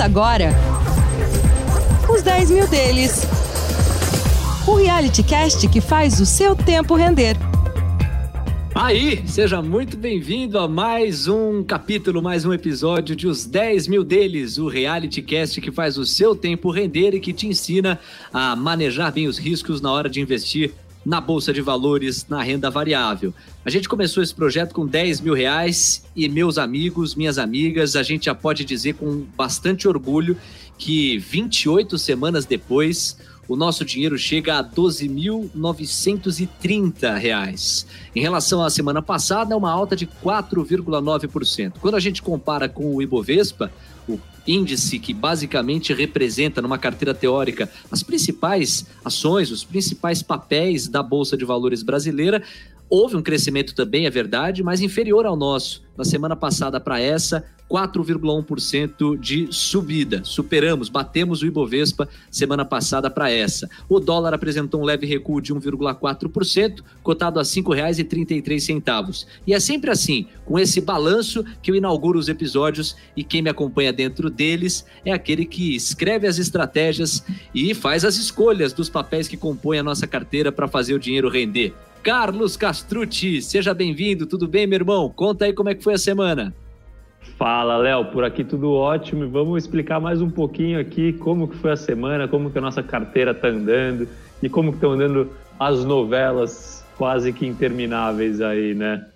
Agora os 10 mil deles. O reality cast que faz o seu tempo render. Aí, seja muito bem-vindo a mais um capítulo, mais um episódio de Os 10 Mil Deles, o reality cast que faz o seu tempo render e que te ensina a manejar bem os riscos na hora de investir na Bolsa de Valores, na renda variável. A gente começou esse projeto com 10 mil reais e meus amigos, minhas amigas, a gente já pode dizer com bastante orgulho que 28 semanas depois, o nosso dinheiro chega a R$ 12.930. Em relação à semana passada, é uma alta de 4,9%. Quando a gente compara com o Ibovespa, índice que basicamente representa numa carteira teórica as principais ações, os principais papéis da Bolsa de Valores brasileira, houve um crescimento também, é verdade, mas inferior ao nosso. Na semana passada para essa, 4,1% de subida. Superamos, batemos o Ibovespa semana passada para essa. O dólar apresentou um leve recuo de 1,4%, cotado a R$ 5,33. E é sempre assim, com esse balanço que eu inauguro os episódios e quem me acompanha dentro deles é aquele que escreve as estratégias e faz as escolhas dos papéis que compõem a nossa carteira para fazer o dinheiro render. Carlos Castrucci, seja bem-vindo, tudo bem, meu irmão? Conta aí como é que foi a semana. Fala, Léo, por aqui tudo ótimo. Vamos explicar mais um pouquinho aqui como que foi a semana, como que a nossa carteira está andando e como que estão andando as novelas quase que intermináveis aí, né?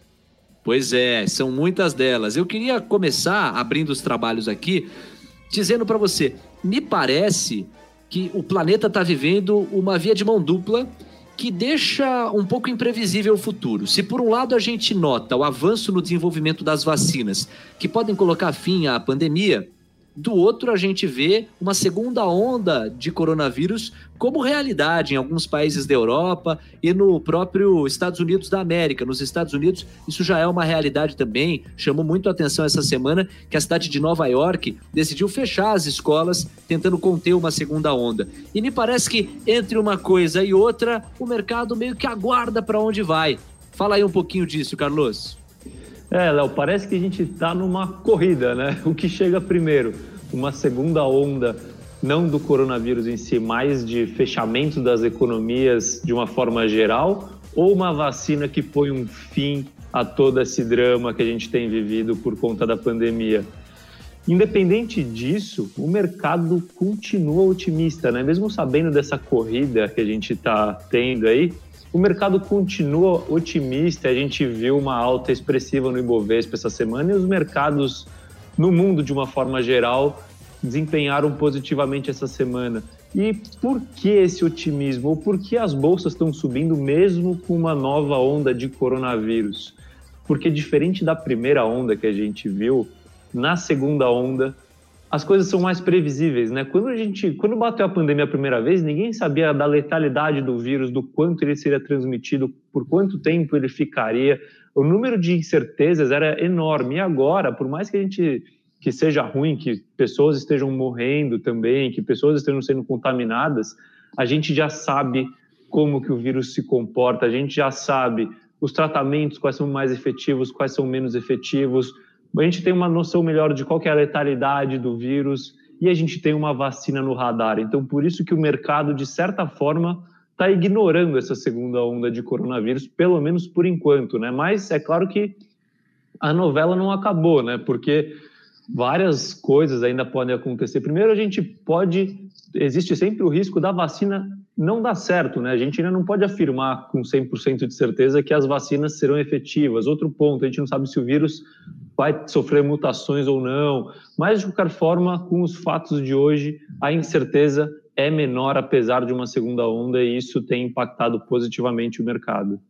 Pois é, são muitas delas. Eu queria começar abrindo os trabalhos aqui, dizendo para você, me parece que o planeta está vivendo uma via de mão dupla que deixa um pouco imprevisível o futuro. Se por um lado a gente nota o avanço no desenvolvimento das vacinas, que podem colocar fim à pandemia, do outro, a gente vê uma segunda onda de coronavírus como realidade em alguns países da Europa e no próprio Estados Unidos da América. Nos Estados Unidos, isso já é uma realidade também. Chamou muito a atenção essa semana que a cidade de Nova York decidiu fechar as escolas, tentando conter uma segunda onda. E me parece que entre uma coisa e outra, o mercado meio que aguarda para onde vai. Fala aí um pouquinho disso, Carlos. É, Léo, parece que a gente está numa corrida, né? O que chega primeiro? Uma segunda onda, não do coronavírus em si, mas de fechamento das economias de uma forma geral, ou uma vacina que põe um fim a todo esse drama que a gente tem vivido por conta da pandemia? Independente disso, o mercado continua otimista, né? Mesmo sabendo dessa corrida que a gente está tendo aí, o mercado continua otimista, a gente viu uma alta expressiva no Ibovespa essa semana e os mercados no mundo, de uma forma geral, desempenharam positivamente essa semana. E por que esse otimismo? Ou por que as bolsas estão subindo mesmo com uma nova onda de coronavírus? Porque, diferente da primeira onda que a gente viu, na segunda onda as coisas são mais previsíveis, né? Quando a gente, quando bateu a pandemia a primeira vez, ninguém sabia da letalidade do vírus, do quanto ele seria transmitido, por quanto tempo ele ficaria. O número de incertezas era enorme. E agora, por mais que a gente que seja ruim, que pessoas estejam morrendo também, que pessoas estejam sendo contaminadas, a gente já sabe como que o vírus se comporta, a gente já sabe os tratamentos, quais são mais efetivos, quais são menos efetivos, a gente tem uma noção melhor de qual é a letalidade do vírus e a gente tem uma vacina no radar. Então, por isso que o mercado, de certa forma, está ignorando essa segunda onda de coronavírus, pelo menos por enquanto, né? Mas é claro que a novela não acabou, né? Porque várias coisas ainda podem acontecer. Primeiro, a gente pode, existe sempre o risco da vacina não dar certo, né? A gente ainda não pode afirmar com 100% de certeza que as vacinas serão efetivas. Outro ponto, a gente não sabe se o vírus vai sofrer mutações ou não, mas de qualquer forma, com os fatos de hoje, a incerteza é menor apesar de uma segunda onda e isso tem impactado positivamente o mercado.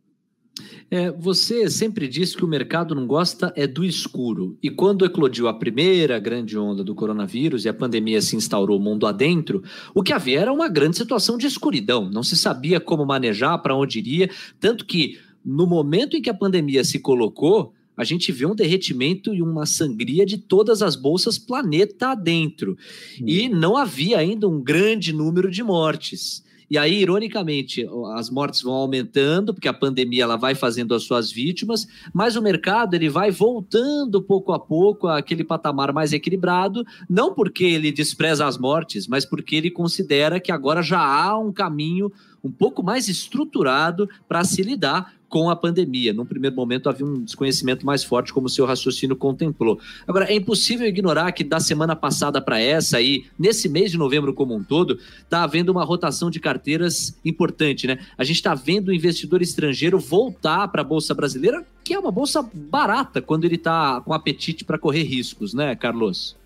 É, você sempre disse que o mercado não gosta é do escuro. E quando eclodiu a primeira grande onda do coronavírus e a pandemia se instaurou mundo adentro, o que havia era uma grande situação de escuridão. Não se sabia como manejar, para onde iria. Tanto que, no momento em que a pandemia se colocou, a gente vê um derretimento e uma sangria de todas as bolsas planeta adentro. Hum. E não havia ainda um grande número de mortes. E aí, ironicamente, as mortes vão aumentando, porque a pandemia ela vai fazendo as suas vítimas, mas o mercado ele vai voltando pouco a pouco àquele patamar mais equilibrado, não porque ele despreza as mortes, mas porque ele considera que agora já há um caminho um pouco mais estruturado para se lidar com a pandemia. Num primeiro momento havia um desconhecimento mais forte, como o seu raciocínio contemplou. Agora, é impossível ignorar que da semana passada para essa e nesse mês de novembro como um todo, está havendo uma rotação de carteiras importante, né? A gente está vendo o investidor estrangeiro voltar para a Bolsa Brasileira, que é uma bolsa barata quando ele está com apetite para correr riscos, né, Carlos?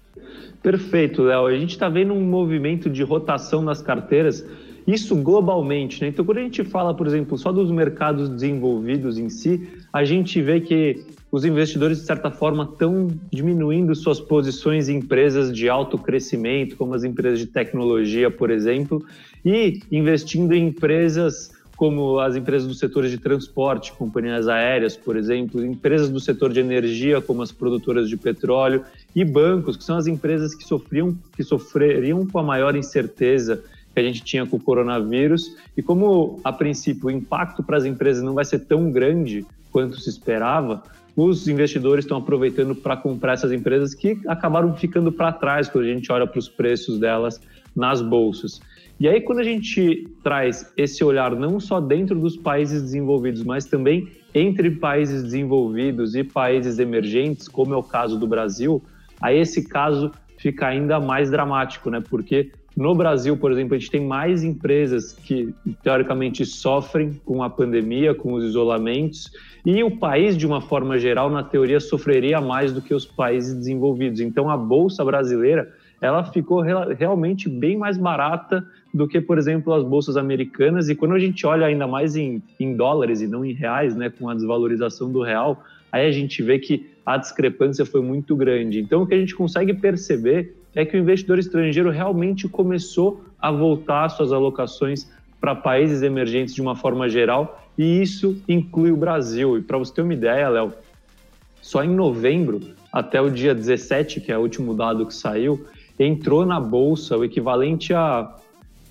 Perfeito, Léo. A gente está vendo um movimento de rotação nas carteiras isso globalmente, né? Então, quando a gente fala, por exemplo, só dos mercados desenvolvidos em si, a gente vê que os investidores, de certa forma, estão diminuindo suas posições em empresas de alto crescimento, como as empresas de tecnologia, por exemplo, e investindo em empresas como as empresas do setor de transporte, companhias aéreas, por exemplo, empresas do setor de energia, como as produtoras de petróleo, e bancos, que são as empresas que sofriam, que sofreriam com a maior incerteza que a gente tinha com o coronavírus. E como, a princípio, o impacto para as empresas não vai ser tão grande quanto se esperava, os investidores estão aproveitando para comprar essas empresas que acabaram ficando para trás quando a gente olha para os preços delas nas bolsas. E aí, quando a gente traz esse olhar não só dentro dos países desenvolvidos, mas também entre países desenvolvidos e países emergentes, como é o caso do Brasil, aí esse caso fica ainda mais dramático, né? Porque no Brasil, por exemplo, a gente tem mais empresas que teoricamente sofrem com a pandemia, com os isolamentos, e o país, de uma forma geral, na teoria, sofreria mais do que os países desenvolvidos. Então, a bolsa brasileira ela ficou realmente bem mais barata do que, por exemplo, as bolsas americanas. E quando a gente olha ainda mais em, em dólares e não em reais, né, com a desvalorização do real, aí a gente vê que a discrepância foi muito grande. Então, o que a gente consegue perceber é que o investidor estrangeiro realmente começou a voltar suas alocações para países emergentes de uma forma geral, e isso inclui o Brasil. E para você ter uma ideia, Léo, só em novembro, até o dia 17, que é o último dado que saiu, entrou na bolsa o equivalente a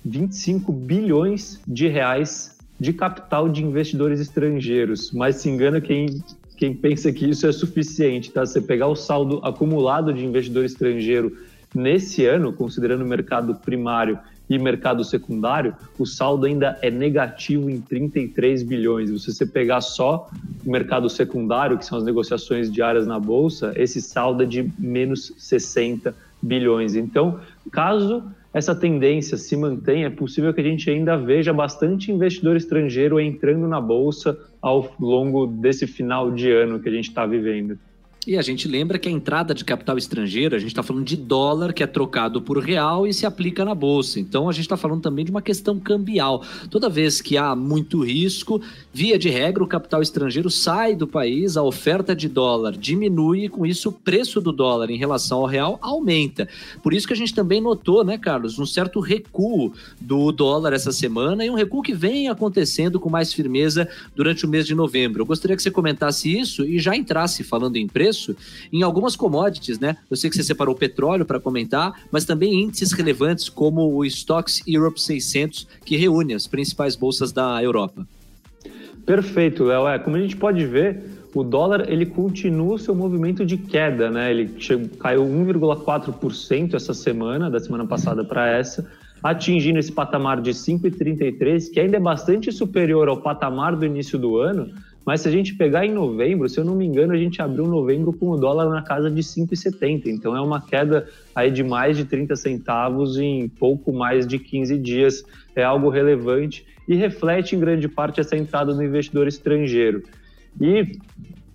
25 bilhões de reais de capital de investidores estrangeiros. Mas se engana quem, quem pensa que isso é suficiente, tá? Você pegar o saldo acumulado de investidor estrangeiro Nesse ano, considerando o mercado primário e mercado secundário, o saldo ainda é negativo em 33 bilhões. Se você pegar só o mercado secundário, que são as negociações diárias na bolsa, esse saldo é de menos 60 bilhões. Então, caso essa tendência se mantenha, é possível que a gente ainda veja bastante investidor estrangeiro entrando na bolsa ao longo desse final de ano que a gente está vivendo. E a gente lembra que a entrada de capital estrangeiro, a gente está falando de dólar que é trocado por real e se aplica na bolsa. Então a gente está falando também de uma questão cambial. Toda vez que há muito risco, via de regra, o capital estrangeiro sai do país, a oferta de dólar diminui e com isso o preço do dólar em relação ao real aumenta. Por isso que a gente também notou, né, Carlos, um certo recuo do dólar essa semana e um recuo que vem acontecendo com mais firmeza durante o mês de novembro. Eu gostaria que você comentasse isso e já entrasse falando em preço preço em algumas commodities, né? Eu sei que você separou o petróleo para comentar, mas também índices relevantes como o Stocks Europe 600, que reúne as principais bolsas da Europa. Perfeito, Léo. É, como a gente pode ver, o dólar ele continua seu movimento de queda, né? Ele chegou, caiu 1,4% essa semana, da semana passada para essa, atingindo esse patamar de 5,33, que ainda é bastante superior ao patamar do início do ano, mas se a gente pegar em novembro, se eu não me engano, a gente abriu novembro com o dólar na casa de 5,70. Então é uma queda aí de mais de 30 centavos em pouco mais de 15 dias. É algo relevante e reflete em grande parte essa entrada do investidor estrangeiro. E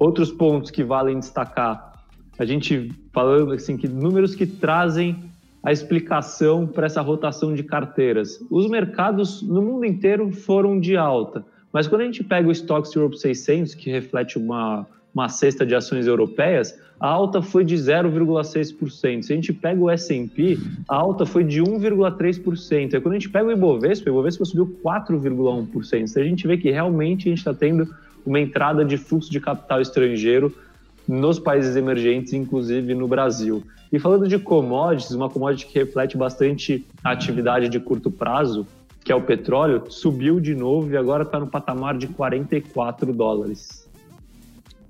outros pontos que valem destacar, a gente falando assim que números que trazem a explicação para essa rotação de carteiras. Os mercados no mundo inteiro foram de alta. Mas quando a gente pega o Stocks Europe 600, que reflete uma, uma cesta de ações europeias, a alta foi de 0,6%. Se a gente pega o S&P, a alta foi de 1,3%. E quando a gente pega o Ibovespa, o Ibovespa subiu 4,1%. Então a gente vê que realmente a gente está tendo uma entrada de fluxo de capital estrangeiro nos países emergentes, inclusive no Brasil. E falando de commodities, uma commodity que reflete bastante a atividade de curto prazo, que é o petróleo, subiu de novo e agora está no patamar de 44 dólares.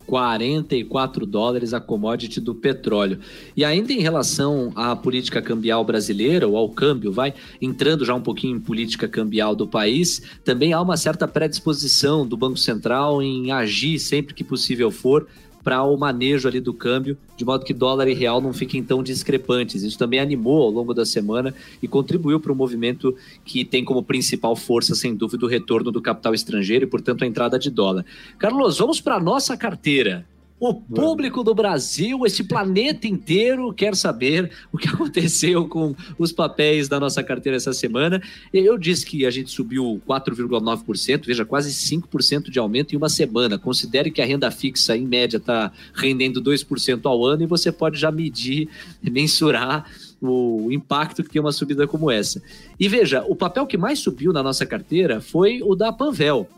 44 dólares a commodity do petróleo. E ainda em relação à política cambial brasileira, ou ao câmbio, vai entrando já um pouquinho em política cambial do país, também há uma certa predisposição do Banco Central em agir sempre que possível for para o manejo ali do câmbio, de modo que dólar e real não fiquem tão discrepantes. Isso também animou ao longo da semana e contribuiu para o movimento que tem como principal força, sem dúvida, o retorno do capital estrangeiro e, portanto, a entrada de dólar. Carlos, vamos para a nossa carteira. O público do Brasil, este planeta inteiro, quer saber o que aconteceu com os papéis da nossa carteira essa semana. Eu disse que a gente subiu 4,9%, veja, quase 5% de aumento em uma semana. Considere que a renda fixa, em média, está rendendo 2% ao ano e você pode já medir, mensurar o impacto que tem uma subida como essa. E veja, o papel que mais subiu na nossa carteira foi o da Panvel,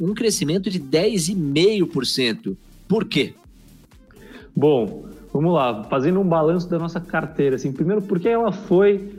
um crescimento de 10,5%. Por quê? Bom, vamos lá, fazendo um balanço da nossa carteira, assim, primeiro porque ela foi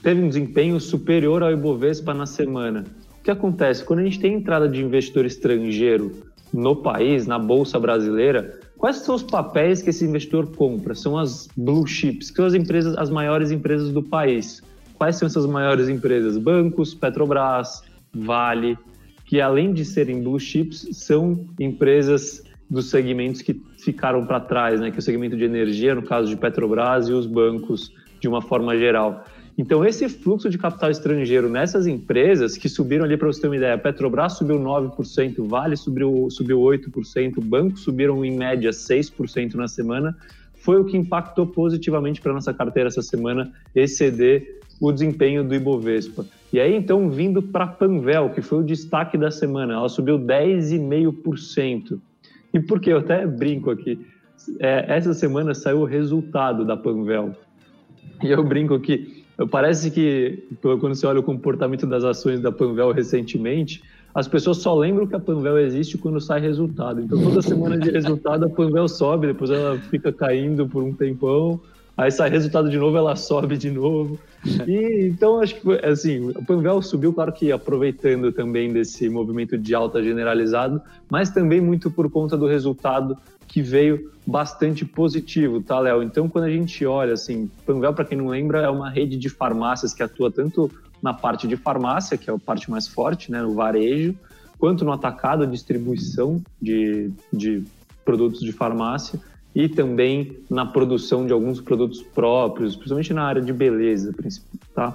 teve um desempenho superior ao Ibovespa na semana. O que acontece quando a gente tem entrada de investidor estrangeiro no país, na bolsa brasileira? Quais são os papéis que esse investidor compra? São as blue chips, que são as empresas, as maiores empresas do país. Quais são essas maiores empresas? Bancos, Petrobras, Vale, que além de serem blue chips, são empresas dos segmentos que ficaram para trás, né, que é o segmento de energia, no caso de Petrobras, e os bancos de uma forma geral. Então, esse fluxo de capital estrangeiro nessas empresas que subiram ali, para você ter uma ideia, Petrobras subiu 9%, Vale subiu, subiu 8%, bancos subiram em média 6% na semana, foi o que impactou positivamente para nossa carteira essa semana, exceder o desempenho do Ibovespa. E aí, então, vindo para a Panvel, que foi o destaque da semana, ela subiu 10,5%. E porque eu até brinco aqui, é, essa semana saiu o resultado da Panvel. E eu brinco que parece que quando você olha o comportamento das ações da Panvel recentemente, as pessoas só lembram que a Panvel existe quando sai resultado. Então toda semana de resultado a Panvel sobe, depois ela fica caindo por um tempão, aí sai resultado de novo, ela sobe de novo. E então acho que assim, o Panvel subiu, claro que aproveitando também desse movimento de alta generalizado, mas também muito por conta do resultado que veio bastante positivo, tá, Léo? Então, quando a gente olha, assim, Panvel, para quem não lembra, é uma rede de farmácias que atua tanto na parte de farmácia, que é a parte mais forte, né, no varejo, quanto no atacado, distribuição de, de produtos de farmácia, e também na produção de alguns produtos próprios, principalmente na área de beleza, tá?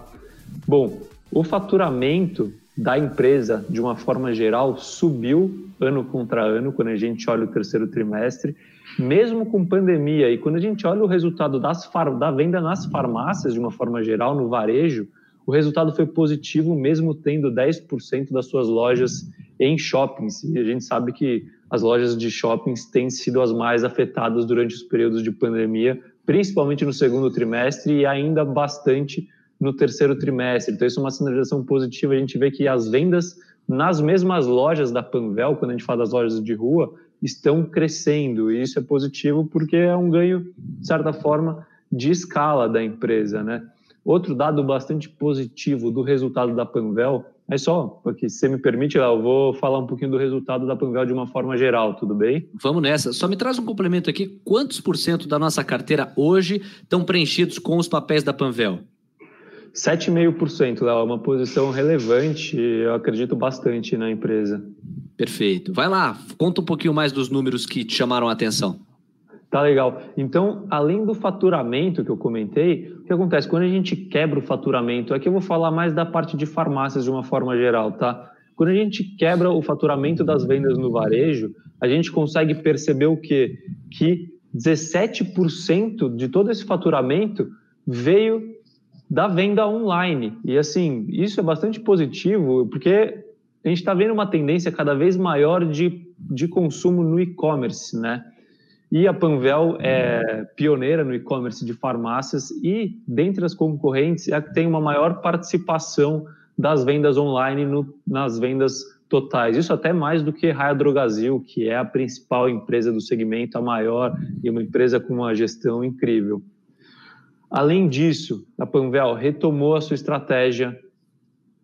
Bom, o faturamento da empresa, de uma forma geral, subiu ano contra ano, quando a gente olha o terceiro trimestre, mesmo com pandemia. E quando a gente olha o resultado das da venda nas farmácias, de uma forma geral, no varejo, o resultado foi positivo, mesmo tendo 10% das suas lojas em shoppings. E a gente sabe que as lojas de shoppings têm sido as mais afetadas durante os períodos de pandemia, principalmente no segundo trimestre e ainda bastante no terceiro trimestre. Então, isso é uma sinalização positiva. A gente vê que as vendas nas mesmas lojas da Panvel, quando a gente fala das lojas de rua, estão crescendo. E isso é positivo porque é um ganho, de certa forma, de escala da empresa, né? Outro dado bastante positivo do resultado da Panvel é só, porque se você me permite, eu vou falar um pouquinho do resultado da Panvel de uma forma geral, tudo bem? Vamos nessa. Só me traz um complemento aqui. Quantos por cento da nossa carteira hoje estão preenchidos com os papéis da Panvel? 7,5%, Léo. É uma posição relevante. Eu acredito bastante na empresa. Perfeito. Vai lá, conta um pouquinho mais dos números que te chamaram a atenção. Tá legal. Então, além do faturamento que eu comentei, o que acontece? Quando a gente quebra o faturamento, aqui eu vou falar mais da parte de farmácias de uma forma geral, tá? Quando a gente quebra o faturamento das vendas no varejo, a gente consegue perceber o quê? Que 17% de todo esse faturamento veio da venda online. E assim, isso é bastante positivo, porque a gente está vendo uma tendência cada vez maior de, de consumo no e-commerce, né? E a Panvel é pioneira no e-commerce de farmácias e, dentre as concorrentes, é a que tem uma maior participação das vendas online no, nas vendas totais. Isso até mais do que Raia Drogazil, que é a principal empresa do segmento, a maior e uma empresa com uma gestão incrível. Além disso, a Panvel retomou a sua estratégia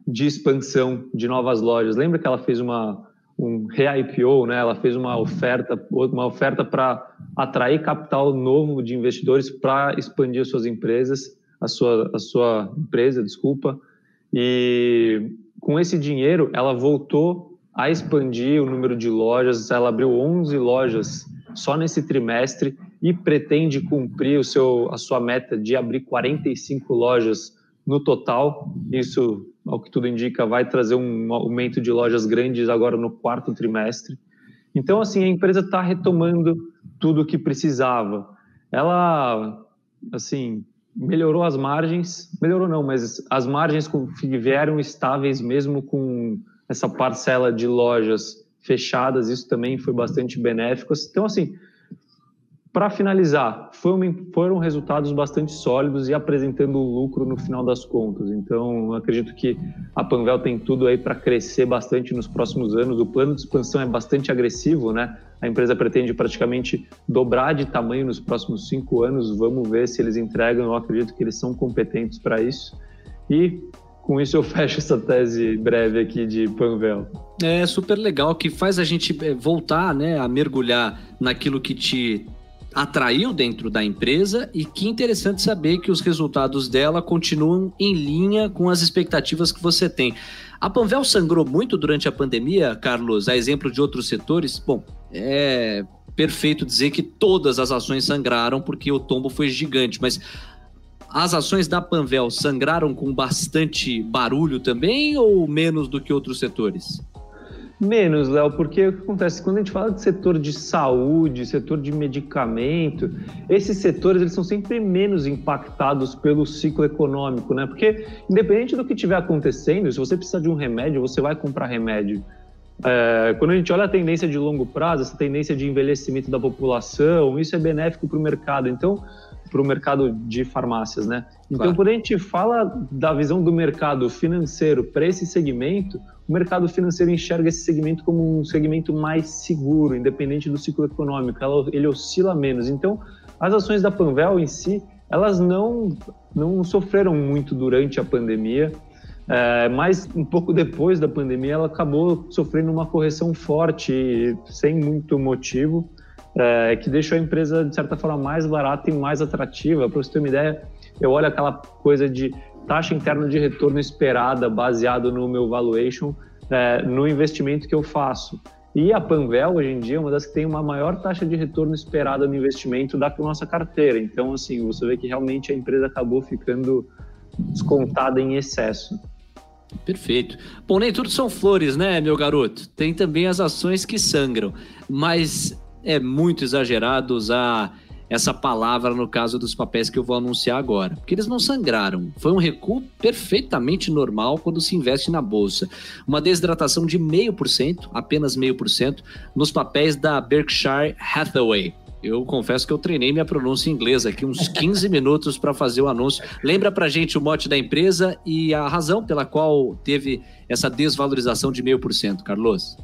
de expansão de novas lojas. Lembra que ela fez uma um re-IPO, né? Ela fez uma oferta, uma oferta para atrair capital novo de investidores para expandir as suas empresas, a sua, a sua empresa, desculpa. E com esse dinheiro, ela voltou a expandir o número de lojas. Ela abriu 11 lojas só nesse trimestre e pretende cumprir o seu, a sua meta de abrir 45 lojas no total. Isso ao que tudo indica, vai trazer um aumento de lojas grandes agora no quarto trimestre. Então, assim, a empresa está retomando tudo o que precisava. Ela, assim, melhorou as margens, melhorou não, mas as margens vieram estáveis mesmo com essa parcela de lojas fechadas, isso também foi bastante benéfico. Então, assim, para finalizar, foram resultados bastante sólidos e apresentando lucro no final das contas. Então, acredito que a Panvel tem tudo aí para crescer bastante nos próximos anos. O plano de expansão é bastante agressivo, né? A empresa pretende praticamente dobrar de tamanho nos próximos cinco anos. Vamos ver se eles entregam. Eu acredito que eles são competentes para isso. E com isso eu fecho essa tese breve aqui de Panvel. É super legal que faz a gente eh, voltar, né, a mergulhar naquilo que te atraiu dentro da empresa e que interessante saber que os resultados dela continuam em linha com as expectativas que você tem. A Panvel sangrou muito durante a pandemia, Carlos, a exemplo de outros setores? Bom, é perfeito dizer que todas as ações sangraram porque o tombo foi gigante, mas as ações da Panvel sangraram com bastante barulho também ou menos do que outros setores? Menos, Léo, porque o que acontece? Quando a gente fala de setor de saúde, setor de medicamento, esses setores eles são sempre menos impactados pelo ciclo econômico, né? Porque independente do que estiver acontecendo, se você precisar de um remédio, você vai comprar remédio. É, quando a gente olha a tendência de longo prazo, essa tendência de envelhecimento da população, isso é benéfico para o mercado. Então, para o mercado de farmácias, né? Então, claro. quando a gente fala da visão do mercado financeiro para esse segmento, o mercado financeiro enxerga esse segmento como um segmento mais seguro, independente do ciclo econômico, ele oscila menos. Então, as ações da Panvel em si, elas não, não sofreram muito durante a pandemia, é, mas um pouco depois da pandemia ela acabou sofrendo uma correção forte, sem muito motivo, é, que deixou a empresa, de certa forma, mais barata e mais atrativa. Para você ter uma ideia, eu olho aquela coisa de taxa interna de retorno esperada baseado no meu valuation é, no investimento que eu faço. E a Panvel, hoje em dia, é uma das que tem uma maior taxa de retorno esperada no investimento da nossa carteira. Então, assim, você vê que realmente a empresa acabou ficando descontada em excesso. Perfeito. Bom, nem tudo são flores, né, meu garoto? Tem também as ações que sangram, mas é muito exagerado usar essa palavra no caso dos papéis que eu vou anunciar agora, porque eles não sangraram. Foi um recuo perfeitamente normal quando se investe na bolsa. Uma desidratação de meio por cento, apenas meio por cento, nos papéis da Berkshire Hathaway. Eu confesso que eu treinei minha pronúncia em inglês aqui uns 15 minutos para fazer o anúncio. Lembra pra gente o mote da empresa e a razão pela qual teve essa desvalorização de meio por cento, Carlos?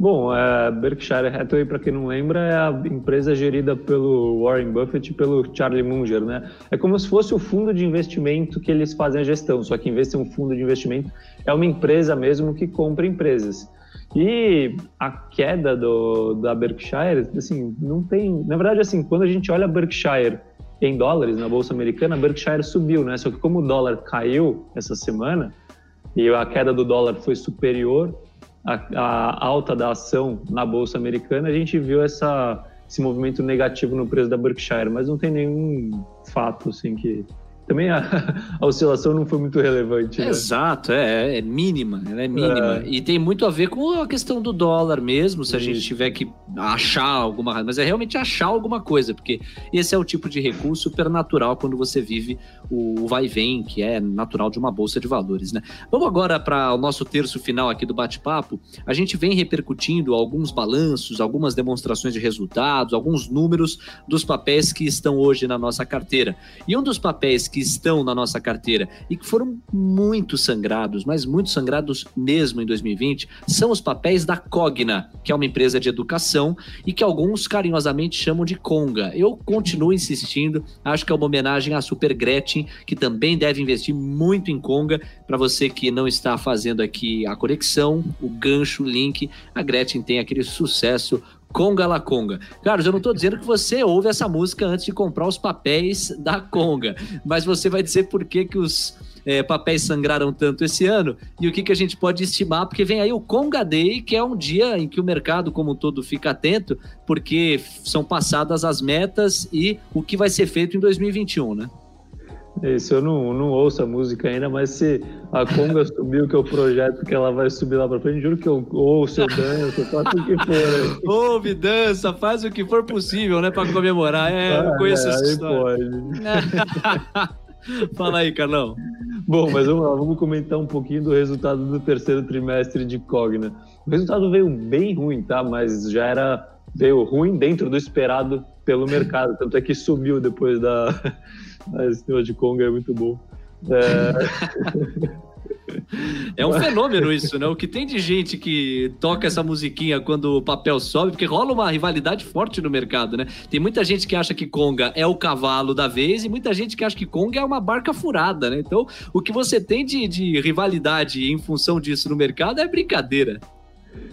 Bom, a Berkshire Hathaway, para quem não lembra, é a empresa gerida pelo Warren Buffett e pelo Charlie Munger, né? É como se fosse o fundo de investimento que eles fazem a gestão, só que em vez de ser um fundo de investimento, é uma empresa mesmo que compra empresas. E a queda do, da Berkshire, assim, não tem... Na verdade, assim, quando a gente olha a Berkshire em dólares na Bolsa Americana, a Berkshire subiu, né? Só que como o dólar caiu essa semana e a queda do dólar foi superior a, a alta da ação na bolsa americana, a gente viu essa, esse movimento negativo no preço da Berkshire, mas não tem nenhum fato assim que também a, a, oscilação não foi muito relevante. Né? Exato, é, é, mínima, ela é mínima. É. E tem muito a ver com a questão do dólar mesmo, se a gente tiver que achar alguma mas é realmente achar alguma coisa, porque esse é o tipo de recurso super natural quando você vive o vai e vem, que é natural de uma bolsa de valores, né? Vamos agora para o nosso terço final aqui do bate-papo. A gente vem repercutindo alguns balanços, algumas demonstrações de resultados, alguns números dos papéis que estão hoje na nossa carteira. E um dos papéis que que estão na nossa carteira e que foram muito sangrados, mas muito sangrados mesmo em 2020, são os papéis da Cogna, que é uma empresa de educação e que alguns carinhosamente chamam de Conga. Eu continuo insistindo, acho que é uma homenagem à Super Gretchen, que também deve investir muito em Conga. Para você que não está fazendo aqui a conexão, o gancho, o link, a Gretchen tem aquele sucesso Conga La Conga. Carlos, eu não estou dizendo que você ouve essa música antes de comprar os papéis da Conga, mas você vai dizer por que, que os é, papéis sangraram tanto esse ano e o que, que a gente pode estimar, porque vem aí o Conga Day, que é um dia em que o mercado como um todo fica atento, porque são passadas as metas e o que vai ser feito em 2021, né? Isso, eu não, não ouço a música ainda, mas se a Conga subiu, que é o projeto que ela vai subir lá pra frente, juro que eu ouço, eu danço, eu faço o que for. Ouve, dança, faz o que for possível, né, pra comemorar. É, ah, eu conheço é, essa história. Pode. Fala aí, Carlão. Bom, mas vamos lá, vamos comentar um pouquinho do resultado do terceiro trimestre de Cogna. O resultado veio bem ruim, tá? Mas já era veio ruim dentro do esperado pelo mercado, tanto é que subiu depois da esse tema de Conga é muito bom. É... É um fenômeno isso, né? O que tem de gente que toca essa musiquinha quando o papel sobe, porque rola uma rivalidade forte no mercado, né? Tem muita gente que acha que Conga é o cavalo da vez e muita gente que acha que Conga é uma barca furada, né? Então, o que você tem de, de rivalidade em função disso no mercado é brincadeira.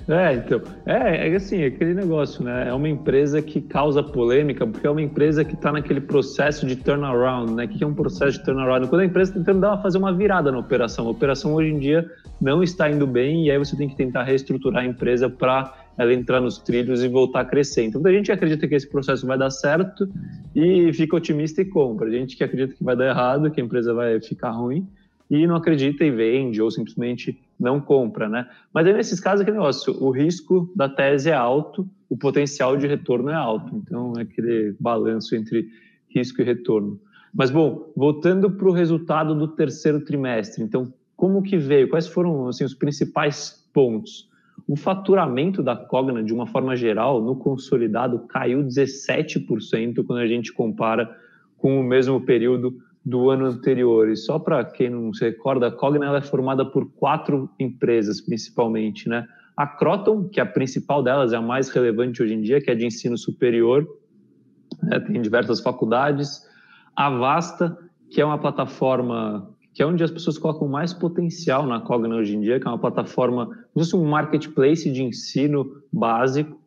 É, então, é, é assim, é aquele negócio, né? É uma empresa que causa polêmica, porque é uma empresa que está naquele processo de turnaround, né? O que é um processo de turnaround? Quando a empresa está tentando dar, fazer uma virada na operação. A operação hoje em dia não está indo bem e aí você tem que tentar reestruturar a empresa para ela entrar nos trilhos e voltar a crescer. Então, a gente acredita que esse processo vai dar certo e fica otimista e compra. A gente que acredita que vai dar errado, que a empresa vai ficar ruim, e não acredita e vende ou simplesmente não compra, né? Mas aí nesses casos aquele negócio, o risco da tese é alto, o potencial de retorno é alto, então é aquele balanço entre risco e retorno. Mas bom, voltando para o resultado do terceiro trimestre, então como que veio? Quais foram assim os principais pontos? O faturamento da Cogna, de uma forma geral, no consolidado, caiu 17% quando a gente compara com o mesmo período do ano anterior. E só para quem não se recorda, a Cogna é formada por quatro empresas, principalmente, né? A Croton, que é a principal delas, é a mais relevante hoje em dia, que é de ensino superior, né? tem diversas faculdades. A Vasta, que é uma plataforma que é onde as pessoas colocam mais potencial na Cogna hoje em dia, que é uma plataforma, fosse um marketplace de ensino básico.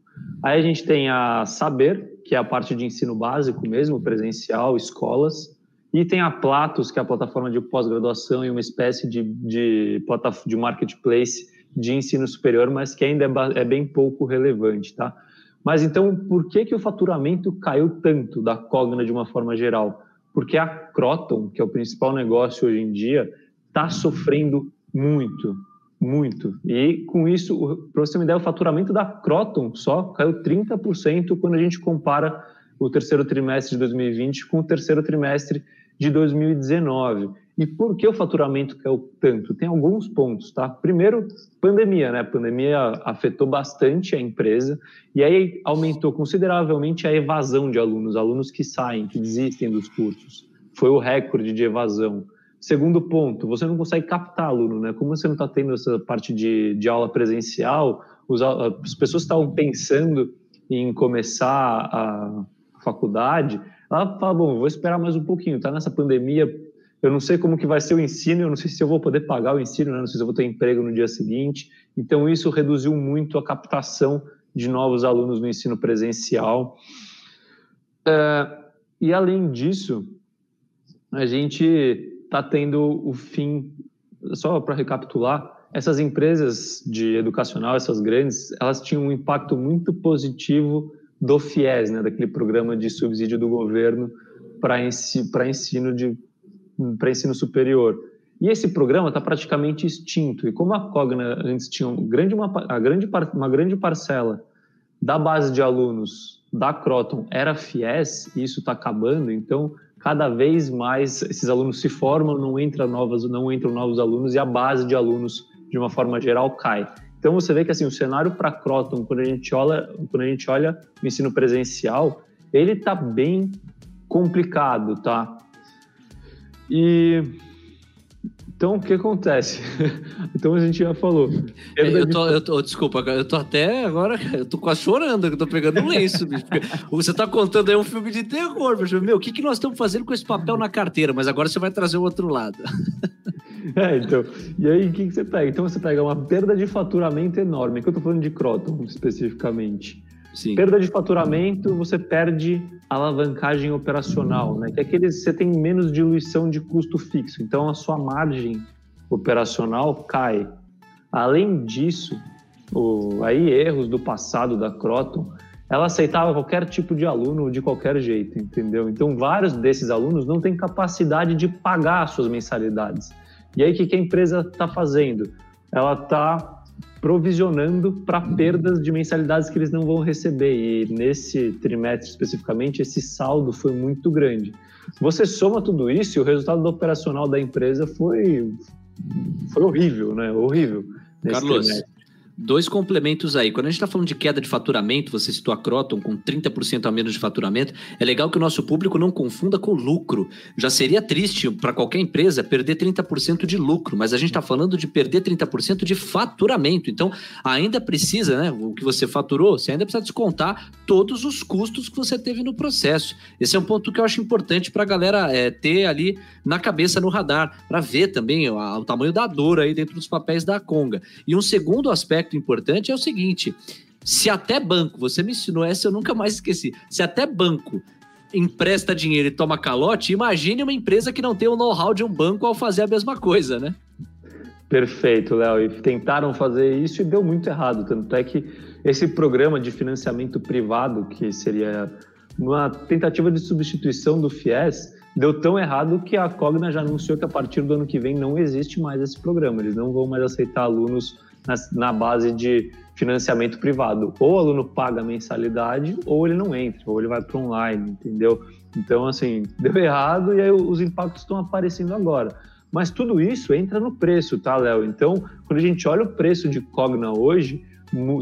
Aí a gente tem a Saber, que é a parte de ensino básico mesmo, presencial, escolas. E tem a Platos, que é a plataforma de pós-graduação e uma espécie de, de, de marketplace de ensino superior, mas que ainda é, é, bem pouco relevante, tá? Mas então, por que, que o faturamento caiu tanto da Cogna de uma forma geral? Porque a Croton, que é o principal negócio hoje em dia, está sofrendo muito, muito. E com isso, para você me dar o faturamento da Croton só caiu 30% quando a gente compara o terceiro trimestre de 2020 com o terceiro trimestre de 2019. E por que o faturamento caiu tanto? Tem alguns pontos, tá? Primeiro, pandemia, né? A pandemia afetou bastante a empresa e aí aumentou consideravelmente a evasão de alunos, alunos que saem, que desistem dos cursos. Foi o recorde de evasão. Segundo ponto, você não consegue captar aluno, né? Como você não está tendo essa parte de, de aula presencial, os, as pessoas estavam pensando em começar a faculdade, ela fala, bom, vou esperar mais um pouquinho, tá nessa pandemia, eu não sei como que vai ser o ensino, eu não sei se eu vou poder pagar o ensino, né? não sei se eu vou ter emprego no dia seguinte. Então, isso reduziu muito a captação de novos alunos no ensino presencial. É, e, além disso, a gente está tendo o fim, só para recapitular, essas empresas de educacional, essas grandes, elas tinham um impacto muito positivo do FIES, né, daquele programa de subsídio do governo para ensi ensino de para ensino superior. E esse programa está praticamente extinto. E como a Cogna antes tinha grande, uma, a grande, uma grande parcela da base de alunos da Croton era FIES, e isso está acabando, então cada vez mais esses alunos se formam, não entram novos, não entram novos alunos e a base de alunos de uma forma geral cai. Então você vê que assim o cenário para Croton, quando a gente olha, quando a gente olha o ensino presencial, ele está bem complicado, tá? E então, o que acontece? então a gente já falou. Eu tô, eu tô, desculpa, eu tô até agora, eu tô quase chorando, eu tô pegando um lenço, bicho, Você tá contando aí um filme de terror, bicho. Meu, o que, que nós estamos fazendo com esse papel na carteira? Mas agora você vai trazer o outro lado. É, então. E aí, o que, que você pega? Então você pega uma perda de faturamento enorme, que eu tô falando de Croton especificamente. Sim. Perda de faturamento, você perde alavancagem operacional, né? Que é aqueles você tem menos diluição de custo fixo, então a sua margem operacional cai. Além disso, o, aí erros do passado da Croton, ela aceitava qualquer tipo de aluno de qualquer jeito, entendeu? Então vários desses alunos não têm capacidade de pagar suas mensalidades. E aí o que, que a empresa está fazendo? Ela está provisionando para perdas de mensalidades que eles não vão receber. E nesse trimestre especificamente, esse saldo foi muito grande. Você soma tudo isso e o resultado operacional da empresa foi, foi horrível, né? Horrível. Carlos, trimestre dois complementos aí. Quando a gente está falando de queda de faturamento, você citou a Croton com 30% a menos de faturamento, é legal que o nosso público não confunda com lucro. Já seria triste para qualquer empresa perder 30% de lucro, mas a gente está falando de perder 30% de faturamento. Então, ainda precisa, né? O que você faturou, você ainda precisa descontar todos os custos que você teve no processo. Esse é um ponto que eu acho importante para a galera é, ter ali na cabeça, no radar, para ver também o, o tamanho da dor aí dentro dos papéis da Conga. E um segundo aspecto aspecto importante é o seguinte: se até banco, você me ensinou essa, eu nunca mais esqueci. Se até banco empresta dinheiro e toma calote, imagine uma empresa que não tem o know-how de um banco ao fazer a mesma coisa, né? Perfeito, Léo. E tentaram fazer isso e deu muito errado. Tanto é que esse programa de financiamento privado, que seria uma tentativa de substituição do FIES, deu tão errado que a Cogna já anunciou que a partir do ano que vem não existe mais esse programa. Eles não vão mais aceitar alunos na, na base de financiamento privado. Ou o aluno paga mensalidade, ou ele não entra, ou ele vai para online, entendeu? Então, assim, deu errado e aí os impactos estão aparecendo agora. Mas tudo isso entra no preço, tá, Léo? Então, quando a gente olha o preço de Cogna hoje,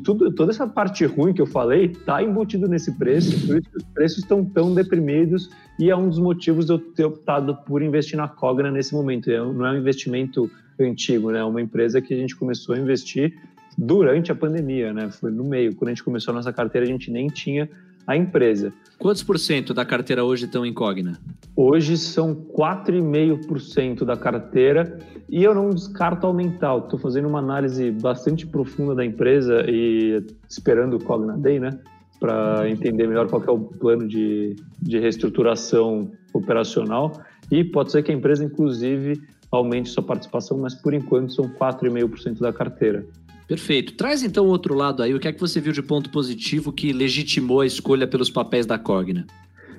tudo, toda essa parte ruim que eu falei está embutido nesse preço, por isso que os preços estão tão deprimidos e é um dos motivos de eu ter optado por investir na Cogna nesse momento. Não é um investimento antigo, né? Uma empresa que a gente começou a investir durante a pandemia, né? Foi no meio. Quando a gente começou a nossa carteira, a gente nem tinha a empresa. Quantos por cento da carteira hoje estão em Cogna? Hoje são 4,5% da carteira e eu não descarto aumentar. Estou fazendo uma análise bastante profunda da empresa e esperando o Cogna Day, né? Para entender melhor qual é o plano de, de reestruturação operacional. E pode ser que a empresa, inclusive, aumente sua participação, mas por enquanto são 4,5% da carteira. Perfeito. Traz então o outro lado aí. O que é que você viu de ponto positivo que legitimou a escolha pelos papéis da Cogna?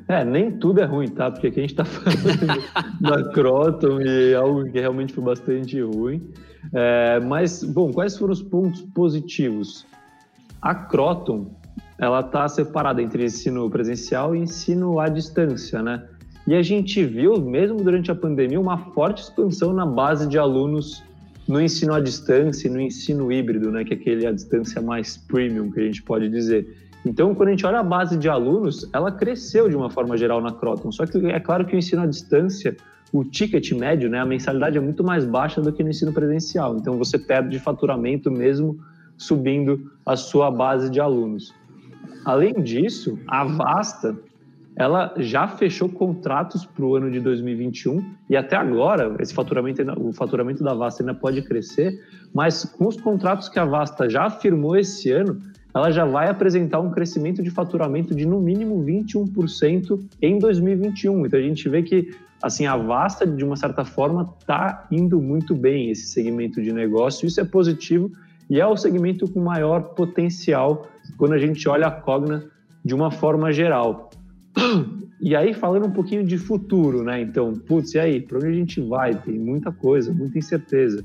É, nem tudo é ruim, tá? Porque aqui a gente está falando da Croton e algo que realmente foi bastante ruim. É, mas, bom, quais foram os pontos positivos? A Croton, ela está separada entre ensino presencial e ensino à distância, né? E a gente viu, mesmo durante a pandemia, uma forte expansão na base de alunos no ensino à distância e no ensino híbrido, né, que é aquele à distância mais premium, que a gente pode dizer. Então, quando a gente olha a base de alunos, ela cresceu de uma forma geral na Croton. Só que é claro que o ensino à distância, o ticket médio, né, a mensalidade é muito mais baixa do que no ensino presencial. Então, você perde faturamento mesmo subindo a sua base de alunos. Além disso, a Vasta ela já fechou contratos para o ano de 2021 e até agora esse faturamento, o faturamento da Vasta ainda pode crescer, mas com os contratos que a Vasta já firmou esse ano, ela já vai apresentar um crescimento de faturamento de no mínimo 21% em 2021. Então a gente vê que assim a Vasta de uma certa forma está indo muito bem esse segmento de negócio. Isso é positivo e é o segmento com maior potencial quando a gente olha a Cogna de uma forma geral. E aí, falando um pouquinho de futuro, né? Então, putz, e aí? Para onde a gente vai? Tem muita coisa, muita incerteza.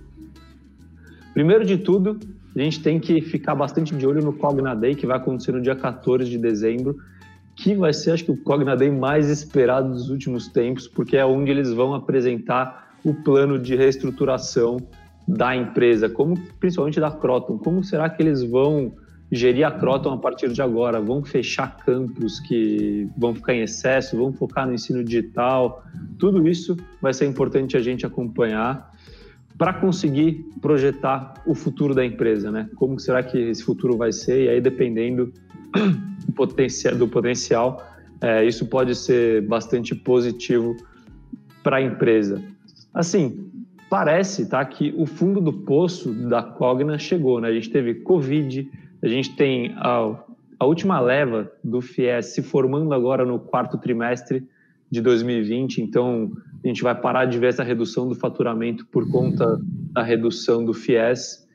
Primeiro de tudo, a gente tem que ficar bastante de olho no Cogna Day, que vai acontecer no dia 14 de dezembro, que vai ser, acho que, o Cogna Day mais esperado dos últimos tempos, porque é onde eles vão apresentar o plano de reestruturação da empresa, como principalmente da Croton. Como será que eles vão gerir a Croton a partir de agora, vão fechar campos que vão ficar em excesso, vão focar no ensino digital. Tudo isso vai ser importante a gente acompanhar para conseguir projetar o futuro da empresa, né? Como será que esse futuro vai ser? E aí, dependendo do potencial, do potencial é, isso pode ser bastante positivo para a empresa. Assim, parece tá, que o fundo do poço da Cogna chegou, né? A gente teve Covid, a gente tem a, a última leva do FIES se formando agora no quarto trimestre de 2020, então a gente vai parar de ver essa redução do faturamento por conta da redução do FIES.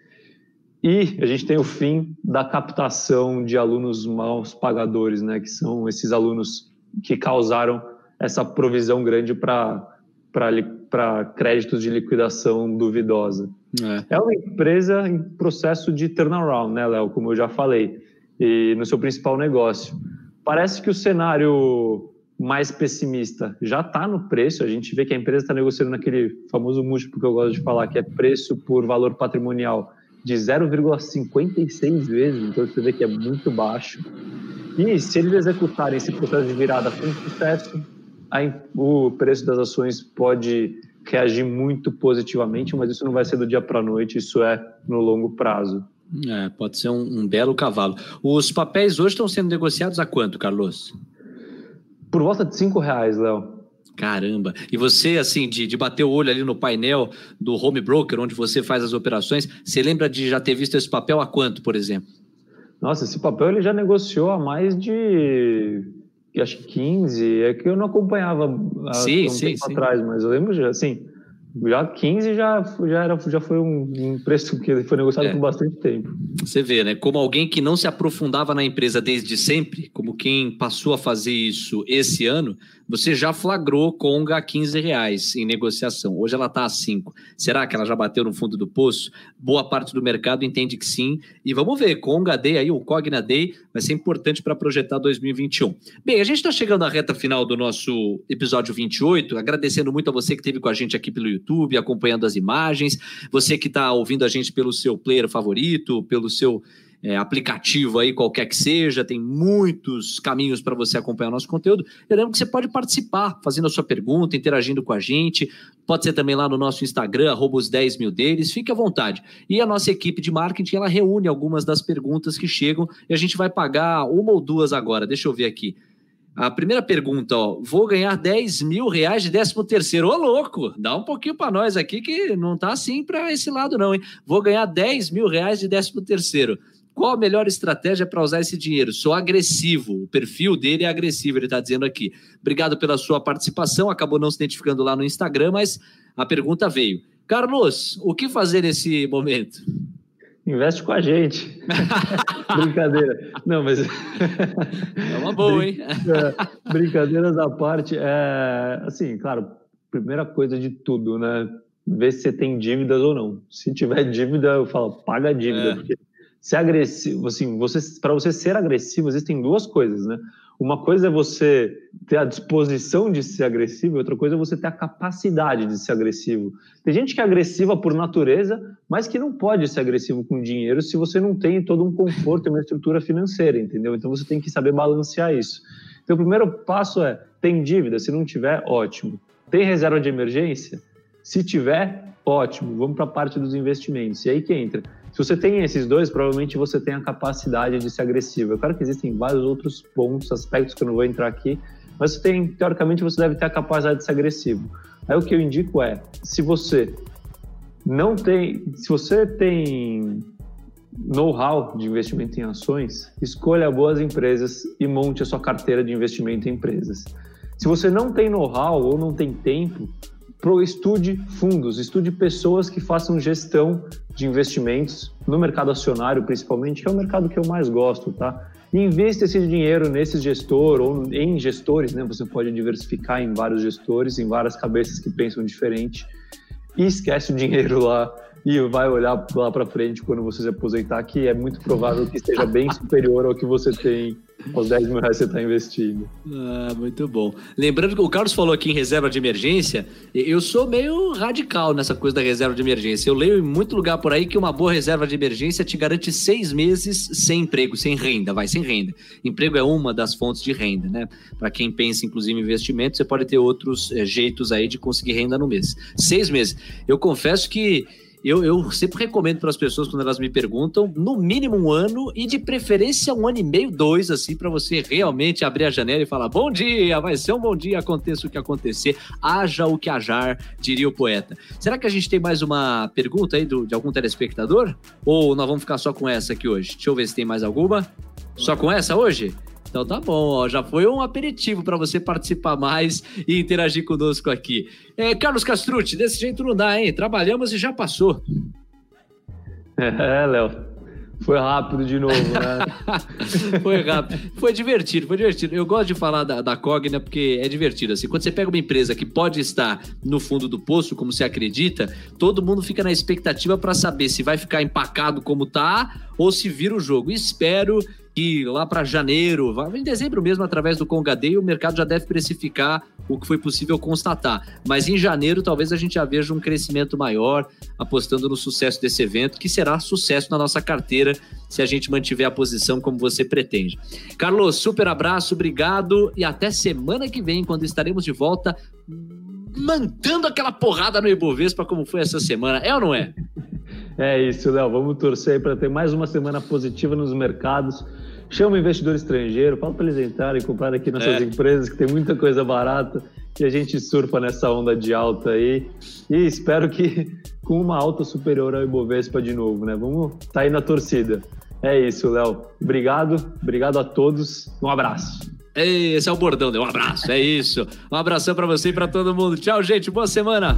E a gente tem o fim da captação de alunos maus pagadores, né, que são esses alunos que causaram essa provisão grande para créditos de liquidação duvidosa. É. é uma empresa em processo de turnaround, né, Léo, como eu já falei, e no seu principal negócio. Parece que o cenário mais pessimista já está no preço. A gente vê que a empresa está negociando naquele famoso múltiplo que eu gosto de falar, que é preço por valor patrimonial de 0,56 vezes. Então você vê que é muito baixo. E se eles executarem esse processo de virada com sucesso, o preço das ações pode reagir muito positivamente, mas isso não vai ser do dia para a noite, isso é no longo prazo. É, pode ser um, um belo cavalo. Os papéis hoje estão sendo negociados a quanto, Carlos? Por volta de cinco reais, Léo. Caramba! E você, assim, de, de bater o olho ali no painel do home broker, onde você faz as operações, você lembra de já ter visto esse papel a quanto, por exemplo? Nossa, esse papel ele já negociou há mais de acho que 15, é que eu não acompanhava há sim, um sim, tempo sim. atrás, mas eu lembro já, assim, já 15 já, já, era, já foi um, um preço que foi negociado é. por bastante tempo. Você vê, né? Como alguém que não se aprofundava na empresa desde sempre, como quem passou a fazer isso esse ano, você já flagrou Conga a 15 reais em negociação. Hoje ela está a 5. Será que ela já bateu no fundo do poço? Boa parte do mercado entende que sim. E vamos ver, Conga Day aí, o Cogna Day, vai ser importante para projetar 2021. Bem, a gente está chegando à reta final do nosso episódio 28, agradecendo muito a você que esteve com a gente aqui pelo YouTube, acompanhando as imagens, você que está ouvindo a gente pelo seu player favorito, pelo seu é, aplicativo aí, qualquer que seja, tem muitos caminhos para você acompanhar nosso conteúdo. Eu lembro que você pode participar, fazendo a sua pergunta, interagindo com a gente. Pode ser também lá no nosso Instagram, arroba os 10 mil deles, fique à vontade. E a nossa equipe de marketing, ela reúne algumas das perguntas que chegam e a gente vai pagar uma ou duas agora. Deixa eu ver aqui. A primeira pergunta, ó, vou ganhar 10 mil reais de 13 terceiro. Ô, louco, dá um pouquinho para nós aqui que não tá assim para esse lado não, hein? Vou ganhar 10 mil reais de 13 terceiro. Qual a melhor estratégia para usar esse dinheiro? Sou agressivo, o perfil dele é agressivo, ele está dizendo aqui. Obrigado pela sua participação, acabou não se identificando lá no Instagram, mas a pergunta veio. Carlos, o que fazer nesse momento? Investe com a gente. Brincadeira. Não, mas. É uma boa, hein? É, brincadeiras à parte. É, assim, claro, primeira coisa de tudo, né? Ver se você tem dívidas ou não. Se tiver dívida, eu falo, paga a dívida, é. porque ser agressivo, assim, você, para você ser agressivo, existem duas coisas, né? Uma coisa é você ter a disposição de ser agressivo, outra coisa é você ter a capacidade de ser agressivo. Tem gente que é agressiva por natureza, mas que não pode ser agressivo com dinheiro se você não tem todo um conforto e uma estrutura financeira, entendeu? Então você tem que saber balancear isso. Então o primeiro passo é: tem dívida? Se não tiver, ótimo. Tem reserva de emergência? Se tiver, ótimo. Vamos para a parte dos investimentos. E aí que entra se você tem esses dois, provavelmente você tem a capacidade de ser agressivo. Eu claro que existem vários outros pontos, aspectos que eu não vou entrar aqui, mas você tem, teoricamente, você deve ter a capacidade de ser agressivo. Aí o que eu indico é, se você não tem, se você tem know-how de investimento em ações, escolha boas empresas e monte a sua carteira de investimento em empresas. Se você não tem know-how ou não tem tempo, pro estude fundos, estude pessoas que façam gestão de investimentos no mercado acionário, principalmente, que é o mercado que eu mais gosto, tá? Invista esse dinheiro nesse gestor ou em gestores, né? Você pode diversificar em vários gestores, em várias cabeças que pensam diferente. E esquece o dinheiro lá e vai olhar lá para frente quando você se aposentar, que é muito provável que esteja bem superior ao que você tem os 10 mil reais você está investindo. Ah, muito bom. Lembrando que o Carlos falou aqui em reserva de emergência, eu sou meio radical nessa coisa da reserva de emergência. Eu leio em muito lugar por aí que uma boa reserva de emergência te garante seis meses sem emprego, sem renda, vai, sem renda. Emprego é uma das fontes de renda, né? Para quem pensa, inclusive, em investimento, você pode ter outros é, jeitos aí de conseguir renda no mês. Seis meses. Eu confesso que eu, eu sempre recomendo para as pessoas, quando elas me perguntam, no mínimo um ano e de preferência um ano e meio, dois, assim, para você realmente abrir a janela e falar: bom dia, vai ser um bom dia, aconteça o que acontecer, haja o que hajar, diria o poeta. Será que a gente tem mais uma pergunta aí do, de algum telespectador? Ou nós vamos ficar só com essa aqui hoje? Deixa eu ver se tem mais alguma. Só com essa hoje? Então tá bom, ó, já foi um aperitivo para você participar mais e interagir conosco aqui. É, Carlos Castrucci, desse jeito não dá, hein? Trabalhamos e já passou. É, Léo. Foi rápido de novo, né? foi rápido. Foi divertido, foi divertido. Eu gosto de falar da, da Cogna porque é divertido. Assim, quando você pega uma empresa que pode estar no fundo do poço, como você acredita, todo mundo fica na expectativa para saber se vai ficar empacado como tá ou se vira o jogo. Espero lá para janeiro, em dezembro mesmo, através do Congadei, o mercado já deve precificar o que foi possível constatar. Mas em janeiro, talvez a gente já veja um crescimento maior, apostando no sucesso desse evento, que será sucesso na nossa carteira se a gente mantiver a posição como você pretende. Carlos, super abraço, obrigado e até semana que vem, quando estaremos de volta mandando aquela porrada no Ibovespa como foi essa semana. É ou não é? É isso, Léo. Vamos torcer para ter mais uma semana positiva nos mercados chama o investidor estrangeiro, fala para eles entrarem, comprar aqui nossas é. empresas, que tem muita coisa barata, e a gente surfa nessa onda de alta aí. E espero que com uma alta superior ao Ibovespa de novo, né? Vamos tá aí na torcida. É isso, Léo. Obrigado, obrigado a todos. Um abraço. Esse é o bordão, um abraço, é isso. Um abração para você e para todo mundo. Tchau, gente. Boa semana.